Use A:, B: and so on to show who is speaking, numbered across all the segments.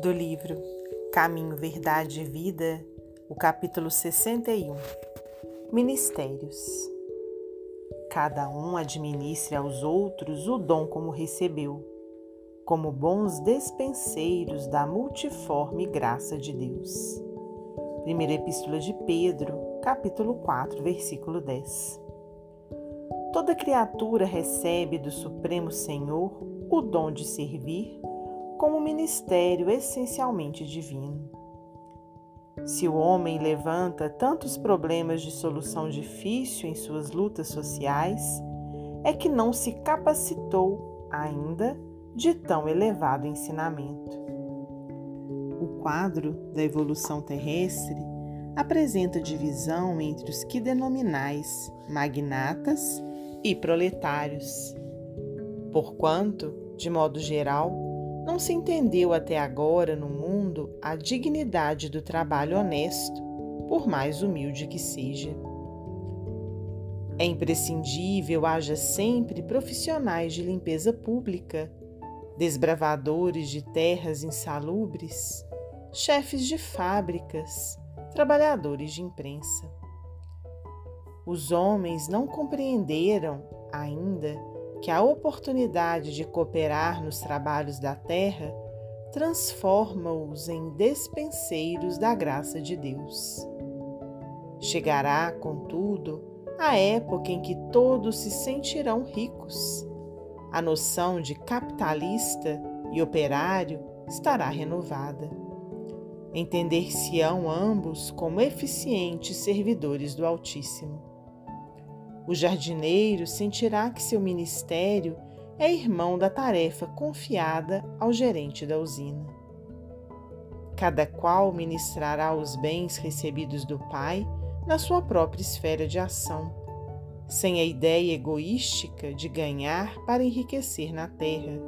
A: do livro Caminho, Verdade e Vida, o capítulo 61 Ministérios. Cada um administre aos outros o dom como recebeu, como bons despenseiros da multiforme graça de Deus. Primeira Epístola de Pedro, capítulo 4, versículo 10. Toda criatura recebe do Supremo Senhor o dom de servir como ministério essencialmente divino. Se o homem levanta tantos problemas de solução difícil em suas lutas sociais, é que não se capacitou ainda de tão elevado ensinamento. O quadro da evolução terrestre apresenta divisão entre os que denominais magnatas e proletários. Porquanto, de modo geral, não se entendeu até agora no mundo a dignidade do trabalho honesto, por mais humilde que seja. É imprescindível haja sempre profissionais de limpeza pública, desbravadores de terras insalubres, chefes de fábricas, trabalhadores de imprensa. Os homens não compreenderam ainda que a oportunidade de cooperar nos trabalhos da terra transforma-os em despenseiros da graça de Deus. Chegará, contudo, a época em que todos se sentirão ricos. A noção de capitalista e operário estará renovada. Entender-se-ão ambos como eficientes servidores do Altíssimo. O jardineiro sentirá que seu ministério é irmão da tarefa confiada ao gerente da usina. Cada qual ministrará os bens recebidos do Pai na sua própria esfera de ação, sem a ideia egoística de ganhar para enriquecer na terra,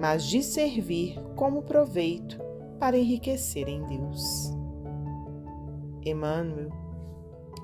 A: mas de servir como proveito para enriquecer em Deus. Emmanuel